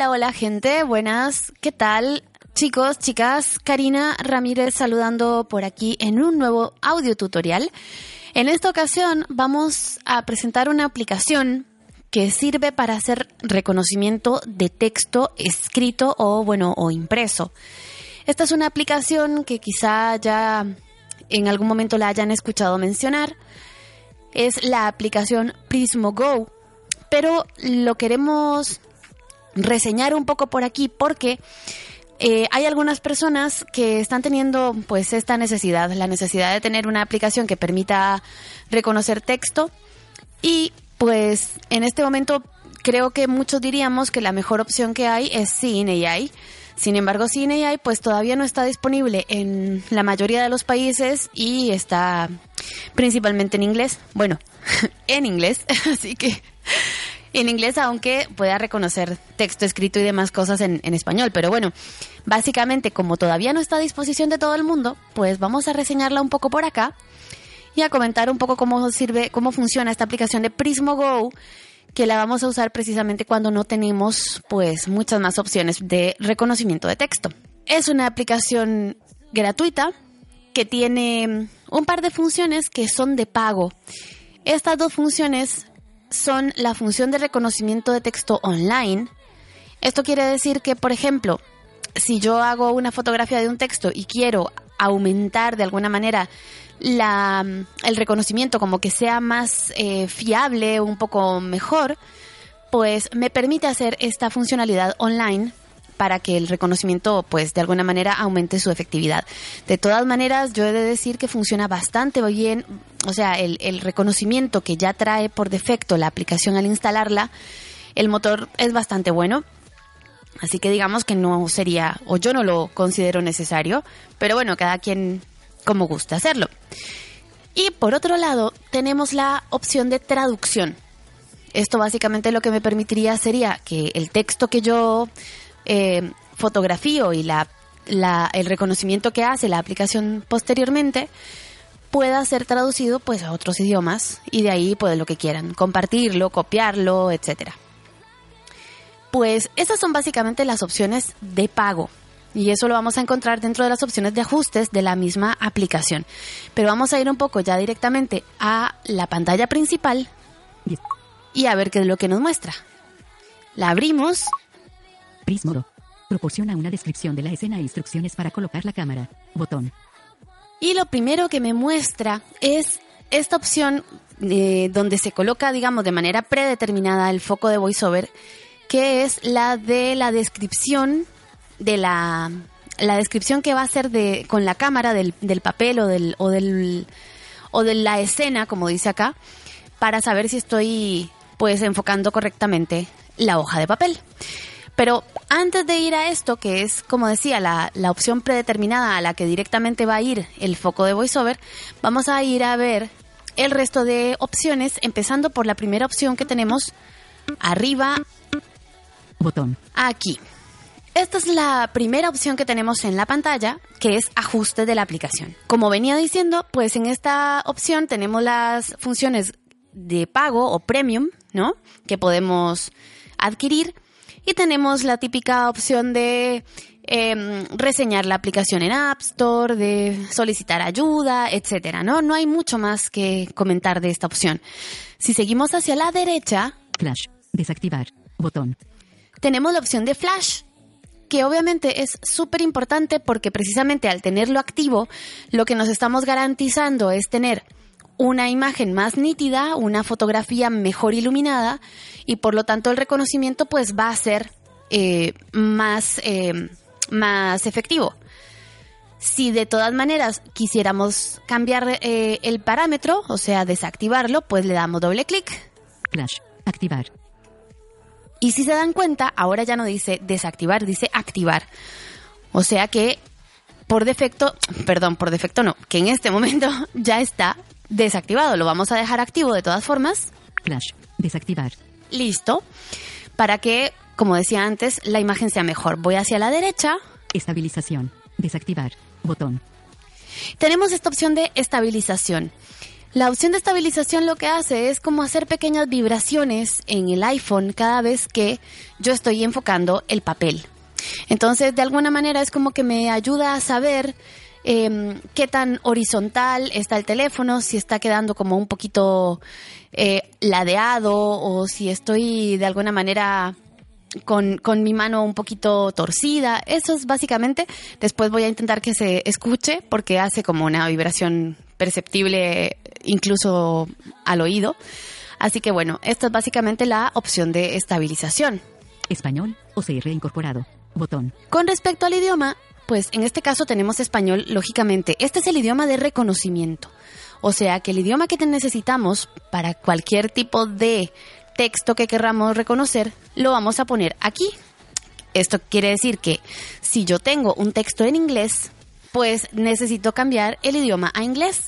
Hola, hola, gente, buenas, ¿qué tal? Chicos, chicas, Karina Ramírez saludando por aquí en un nuevo audio tutorial. En esta ocasión vamos a presentar una aplicación que sirve para hacer reconocimiento de texto escrito o bueno o impreso. Esta es una aplicación que quizá ya en algún momento la hayan escuchado mencionar. Es la aplicación Prismo Go, pero lo queremos reseñar un poco por aquí porque eh, hay algunas personas que están teniendo pues esta necesidad, la necesidad de tener una aplicación que permita reconocer texto y pues en este momento creo que muchos diríamos que la mejor opción que hay es AI. Sin embargo, AI pues todavía no está disponible en la mayoría de los países y está principalmente en inglés. Bueno, en inglés, así que en inglés, aunque pueda reconocer texto escrito y demás cosas en, español. Pero bueno, básicamente, como todavía no está a disposición de todo el mundo, pues vamos a reseñarla un poco por acá y a comentar un poco cómo sirve, cómo funciona esta aplicación de Prismo Go, que la vamos a usar precisamente cuando no tenemos pues muchas más opciones de reconocimiento de texto. Es una aplicación gratuita que tiene un par de funciones que son de pago. Estas dos funciones son la función de reconocimiento de texto online. Esto quiere decir que, por ejemplo, si yo hago una fotografía de un texto y quiero aumentar de alguna manera el reconocimiento como que sea más eh, fiable, un poco mejor, pues me permite hacer esta funcionalidad online para que el reconocimiento, pues de alguna manera, aumente su efectividad. De todas maneras, yo he de decir que funciona bastante bien, o sea, el, el reconocimiento que ya trae por defecto la aplicación al instalarla, el motor es bastante bueno. Así que digamos que no sería, o yo no lo considero necesario, pero bueno, cada quien como guste hacerlo. Y por otro lado, tenemos la opción de traducción. Esto básicamente lo que me permitiría sería que el texto que yo eh, fotografío y la, el reconocimiento que hace la aplicación posteriormente pueda ser traducido pues a otros idiomas y de ahí pues lo que quieran, compartirlo, copiarlo, etcétera. Pues esas son básicamente las opciones de pago. Y eso lo vamos a encontrar dentro de las opciones de ajustes de la misma aplicación. Pero vamos a ir un poco ya directamente a la pantalla principal y a ver qué es lo que nos muestra. La abrimos Prismo. Proporciona una descripción de la escena e instrucciones para colocar la cámara. Botón. Y lo primero que me muestra es esta opción eh, donde se coloca, digamos, de manera predeterminada el foco de VoiceOver, que es la de la descripción de la, la descripción que va a ser de, con la cámara del, del papel o del, o del o de la escena, como dice acá, para saber si estoy pues enfocando correctamente la hoja de papel. Pero antes de ir a esto, que es, como decía, la, opción predeterminada a la que directamente va a ir el foco de VoiceOver, vamos a ir a ver el resto de opciones, empezando por la primera opción que tenemos arriba. Botón. Aquí. Esta es la primera opción que tenemos en la pantalla, que es ajuste de la aplicación. Como venía diciendo, pues en esta opción tenemos las funciones de pago o premium, ¿no? Que podemos adquirir y tenemos la típica opción de em, reseñar la aplicación en App Store, de solicitar ayuda, etcétera, ¿no? No hay mucho más que comentar de esta opción. Si seguimos hacia la derecha, Flash, desactivar, botón. Tenemos la opción de Flash, que obviamente es súper importante porque precisamente al tenerlo activo, lo que nos estamos garantizando es tener una imagen más nítida, una fotografía mejor iluminada y por lo tanto el reconocimiento pues va a ser eh, más, eh, más efectivo. Si de todas maneras quisiéramos cambiar eh, el parámetro, o sea, desactivarlo, pues le damos doble clic. Flash, activar. Y si se dan cuenta, ahora ya no dice desactivar, dice activar. O sea que por defecto, perdón, por defecto no, que en este momento ya está desactivado. Lo vamos a dejar activo de todas formas. Flash. Desactivar. Listo. Para que, como decía antes, la imagen sea mejor. Voy hacia la derecha. Estabilización. Desactivar. Botón. Tenemos esta opción de estabilización. La opción de estabilización lo que hace es como hacer pequeñas vibraciones en el iPhone cada vez que yo estoy enfocando el papel. Entonces, de alguna manera es como que me ayuda a saber em, qué tan horizontal está el teléfono, si está quedando como un poquito eh, ladeado o si estoy de alguna manera con, con, mi mano un poquito torcida. Eso es básicamente. Después voy a intentar que se escuche porque hace como una vibración perceptible incluso al oído. Así que bueno, esta es básicamente la opción de estabilización. Español, OCR incorporado. Botón. Con respecto al idioma, pues en este caso tenemos español, lógicamente. Este es el idioma de reconocimiento. O sea que el idioma que necesitamos para cualquier tipo de texto que querramos reconocer, lo vamos a poner aquí. Esto quiere decir que si yo tengo un texto en inglés, pues necesito cambiar el idioma a inglés.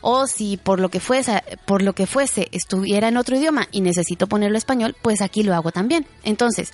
O si por lo que fuese, por lo que fuese estuviera en otro idioma y necesito ponerlo español, pues aquí lo hago también. Entonces,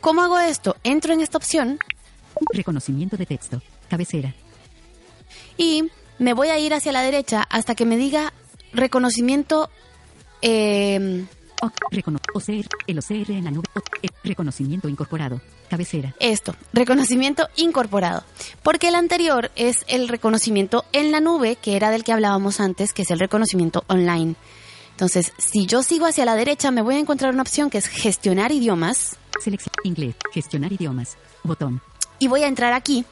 ¿cómo hago esto? Entro en esta opción. Reconocimiento de texto. Cabecera. Y me voy a ir hacia la derecha hasta que me diga reconocimiento eh, el OCR en la nube. reconocimiento incorporado. Cabecera. Esto, reconocimiento incorporado. Porque el anterior es el reconocimiento en la nube, que era del que hablábamos antes, que es el reconocimiento online. Entonces, si yo sigo hacia la derecha, me voy a encontrar una opción que es gestionar idiomas. Selección inglés, gestionar idiomas. Botón. Y voy a entrar aquí.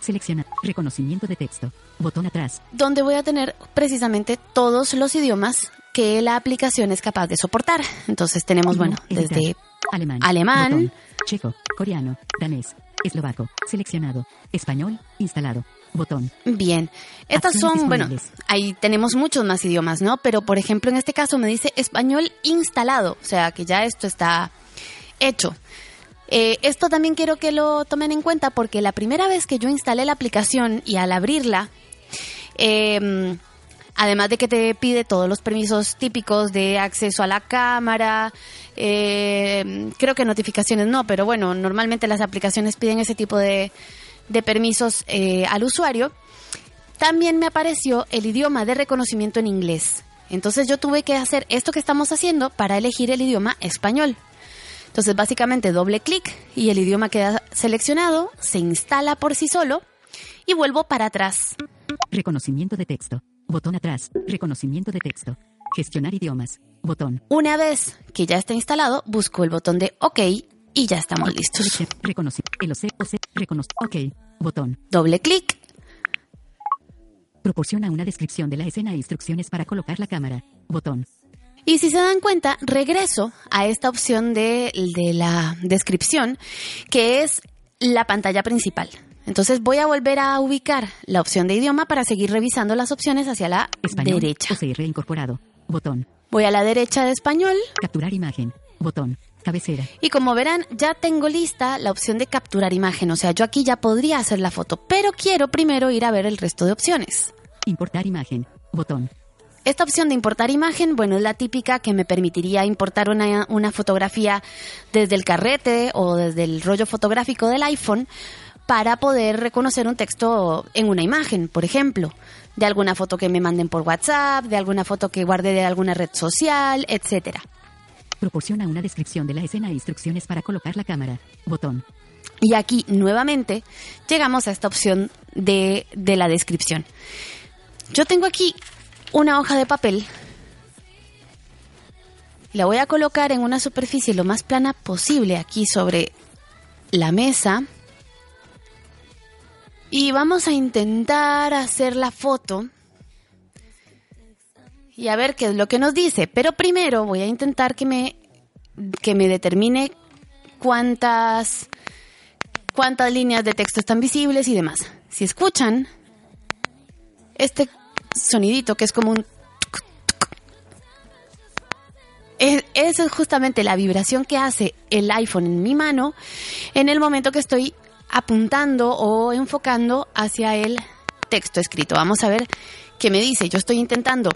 Selecciona. Reconocimiento de texto. Botón atrás. Donde voy a tener precisamente todos los idiomas que la aplicación es capaz de soportar. Entonces tenemos, bueno, desde alemán, alemán. Checo, coreano, danés, eslovaco, seleccionado, español, instalado, botón. Bien, estas son, bueno, ahí tenemos muchos más idiomas, ¿no? Pero por ejemplo en este caso me dice español instalado, o sea que ya esto está hecho. Eh, esto también quiero que lo tomen en cuenta porque la primera vez que yo instalé la aplicación y al abrirla, eh, Además de que te pide todos los permisos típicos de acceso a la cámara, eh, creo que notificaciones no, pero bueno, normalmente las aplicaciones piden ese tipo de, permisos eh, al usuario. También me apareció el idioma de reconocimiento en inglés. Entonces yo tuve que hacer esto que estamos haciendo para elegir el idioma español. Entonces básicamente doble clic y el idioma queda seleccionado, se instala por sí solo y vuelvo para atrás. Reconocimiento de texto. Botón atrás. Reconocimiento de texto. Gestionar idiomas. Botón. Una vez que ya está instalado, busco el botón de OK y ya estamos listos. Reconocer. El OC, OC, reconoce. OK. Botón. Doble clic. Proporciona una descripción de la escena e instrucciones para colocar la cámara. Botón. Y si se dan cuenta, regreso a esta opción de, de la descripción, que es la pantalla principal. Entonces voy a volver a ubicar la opción de idioma para seguir revisando las opciones hacia la derecha. Botón. Voy a la derecha de español. Capturar imagen. Botón. Cabecera. Y como verán, ya tengo lista la opción de capturar imagen. O sea, yo aquí ya podría hacer la foto, pero quiero primero ir a ver el resto de opciones. Importar imagen. Botón. Esta opción de importar imagen, bueno, es la típica que me permitiría importar una, una fotografía desde el carrete o desde el rollo fotográfico del iPhone para poder reconocer un texto en una imagen, por ejemplo, de alguna foto que me manden por WhatsApp, de alguna foto que guarde de alguna red social, etcétera. Proporciona una descripción de la escena e instrucciones para colocar la cámara. Botón. Y aquí nuevamente llegamos a esta opción de, de la descripción. Yo tengo aquí una hoja de papel. La voy a colocar en una superficie lo más plana posible aquí sobre la mesa y vamos a intentar hacer la foto y a ver qué es lo que nos dice. Pero primero voy a intentar que me, que me determine cuántas, cuántas líneas de texto están visibles y demás. Si escuchan este sonidito que es como un... Esa es justamente la vibración que hace el iPhone en mi mano en el momento que estoy apuntando o enfocando hacia el texto escrito. Vamos a ver qué me dice. Yo estoy intentando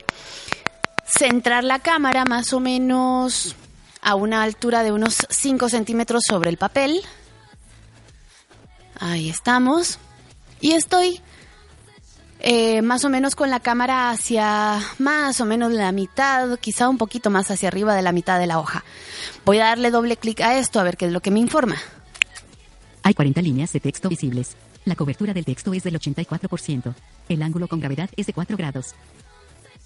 centrar la cámara más o menos a una altura de unos 5 centímetros sobre el papel. Ahí estamos. Y estoy eh, más o menos con la cámara hacia más o menos la mitad, quizá un poquito más hacia arriba de la mitad de la hoja. Voy a darle doble clic a esto a ver qué es lo que me informa. Hay 40 líneas de texto visibles. La cobertura del texto es del 84%. El ángulo con gravedad es de 4 grados.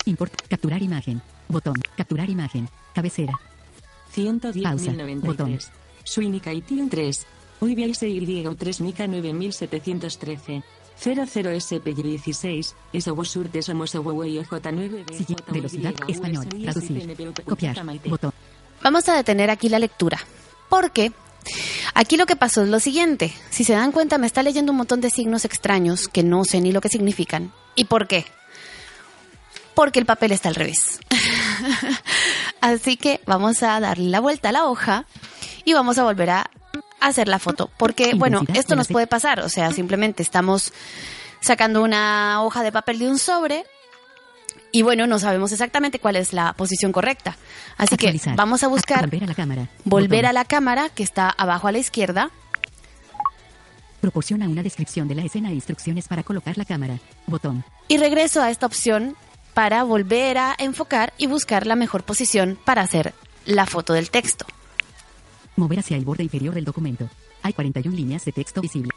Import, capturar imagen. Botón, capturar imagen. Cabecera. 110.093. Suinica y 3. Uibiaise y 3 Mica 9713. 00 SPY16, Esowosur de Somosowey J9 Siguiente velocidad español. Traducir. Copiar. Botón. Vamos a detener aquí la lectura. Porque aquí lo que pasó es lo siguiente. Si se dan cuenta, me está leyendo un montón de signos extraños que no sé ni lo que significan. ¿Y por qué? Porque el papel está al revés. Así que vamos a darle la vuelta a la hoja y vamos a volver a hacer la foto. Porque, bueno, esto nos puede pasar. O sea, simplemente estamos sacando una hoja de papel de un sobre y, bueno, no sabemos exactamente cuál es la posición correcta. Así que vamos a buscar Volver a la cámara. volver Botón. a la cámara que está abajo a la izquierda. Proporciona una descripción de la escena e instrucciones para colocar la cámara. Botón. y regreso a esta opción para volver a enfocar y buscar la mejor posición para hacer la foto del texto. Mover hacia el borde inferior del documento. Hay 41 líneas de texto visible.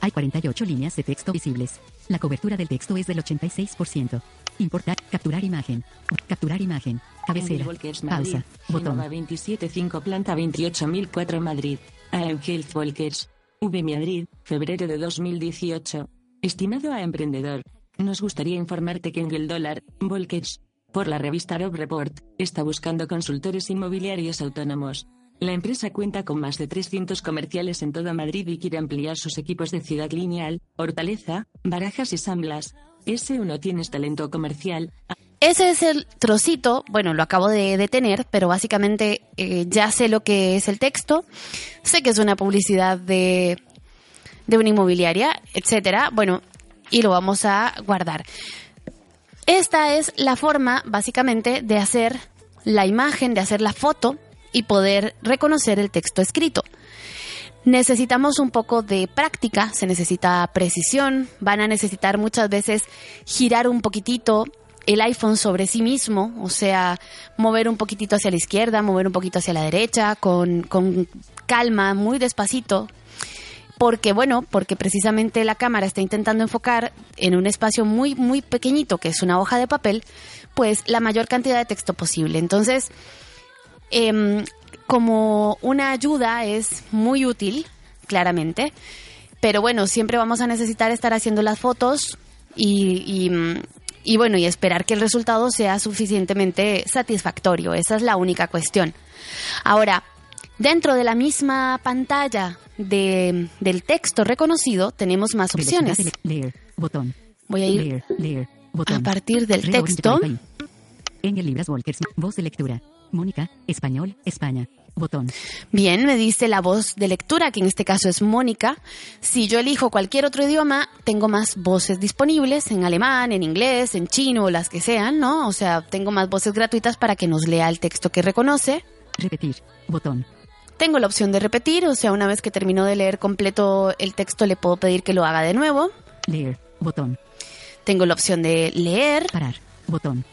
Hay 48 líneas de texto visibles. La cobertura del texto es del 86%. Importar, capturar imagen. Capturar imagen. Cabecera. Pausa. Botón. 275 Planta 28004 Madrid. AM Health Volkers. V Madrid, febrero de 2018. Estimado a emprendedor, nos gustaría informarte que en el dólar, Volkers, por la revista Rob Report, está buscando consultores inmobiliarios autónomos. La empresa cuenta con más de 300 comerciales en toda Madrid y quiere ampliar sus equipos de Ciudad Lineal, Hortaleza, Barajas y San Blas. S1 tienes talento comercial. Ese es el trocito, bueno, lo acabo de detener, pero básicamente eh, ya sé lo que es el texto, sé que es una publicidad de, de una inmobiliaria, etcétera, bueno, y lo vamos a guardar. Esta es la forma, básicamente, de hacer la imagen, de hacer la foto y poder reconocer el texto escrito. Necesitamos un poco de práctica, se necesita precisión, van a necesitar muchas veces girar un poquitito el iPhone sobre sí mismo, o sea, mover un poquitito hacia la izquierda, mover un poquito hacia la derecha, con, con calma, muy despacito, porque bueno, porque precisamente la cámara está intentando enfocar en un espacio muy, muy pequeñito, que es una hoja de papel, pues la mayor cantidad de texto posible. Entonces, em, como una ayuda es muy útil, claramente, pero bueno, siempre vamos a necesitar estar haciendo las fotos y, y, mm, y bueno, y esperar que el resultado sea suficientemente satisfactorio. Esa es la única cuestión. Ahora, dentro de la misma pantalla de- del texto reconocido tenemos más opciones. Voy a ir a partir del texto. Ahí. Engel Libras Walkers. Voz de lectura. Mónica. Español. España. Botón. Bien, me dice la voz de lectura, que en este caso es Mónica. Si yo elijo cualquier otro idioma, tengo más voces disponibles en alemán, en inglés, en chino, las que sean, ¿no? O sea, tengo más voces gratuitas para que nos lea el texto que reconoce. Repetir. Botón. Tengo la opción de repetir, o sea, una vez que termino de leer completo el texto, le puedo pedir que lo haga de nuevo. Leer. Botón. Tengo la opción de leer. Parar. Botón.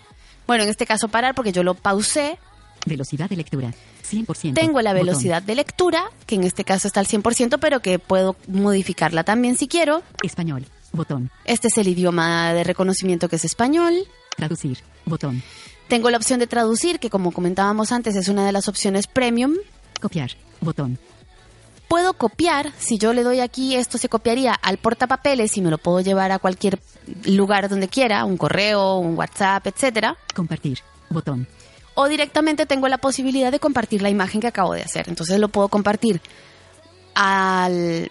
Bueno, en este caso parar porque yo lo pausé. Velocidad de lectura. 100%. Tengo la Botón. velocidad de lectura, que en este caso está al 100%, pero que puedo modificarla también si quiero. Español. Botón. Este es el idioma de reconocimiento que es español. Traducir. Botón. Tengo la opción de traducir, que como comentábamos antes es una de las opciones premium. Copiar. Botón. Puedo copiar, si yo le doy aquí, esto se copiaría al portapapeles y me lo puedo llevar a cualquier lugar donde quiera, un correo, un WhatsApp, etcétera. Compartir. Botón. O directamente tengo la posibilidad de compartir la imagen que acabo de hacer. Entonces lo puedo compartir al,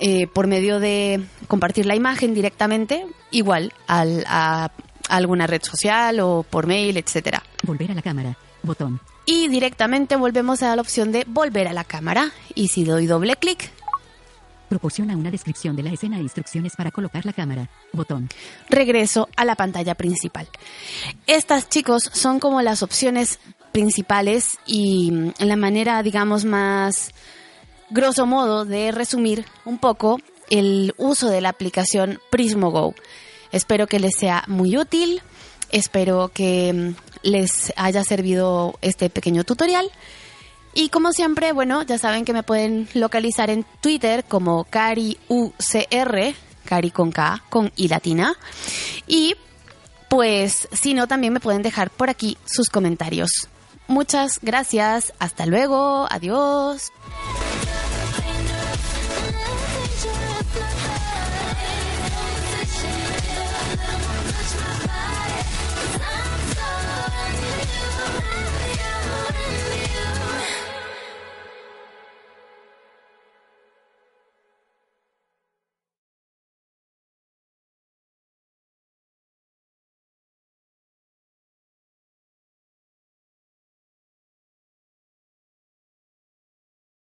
eh, por medio de compartir la imagen directamente, igual al, a, a alguna red social o por mail, etcétera. Volver a la cámara. Botón. Y directamente volvemos a la opción de volver a la cámara. Y si doy doble clic, Proporciona una descripción de la escena e instrucciones para colocar la cámara. Botón. regreso a la pantalla principal. Estas, chicos, son como las opciones principales y mm, la manera, digamos, más grosso modo de resumir un poco el uso de la aplicación Prismo Go. Espero que les sea muy útil. Espero que mm, les haya servido este pequeño tutorial. Y como siempre, bueno, ya saben que me pueden localizar en Twitter como CariUCR, Cari con K, con I latina. Y pues, si no, también me pueden dejar por aquí sus comentarios. Muchas gracias, hasta luego, adiós.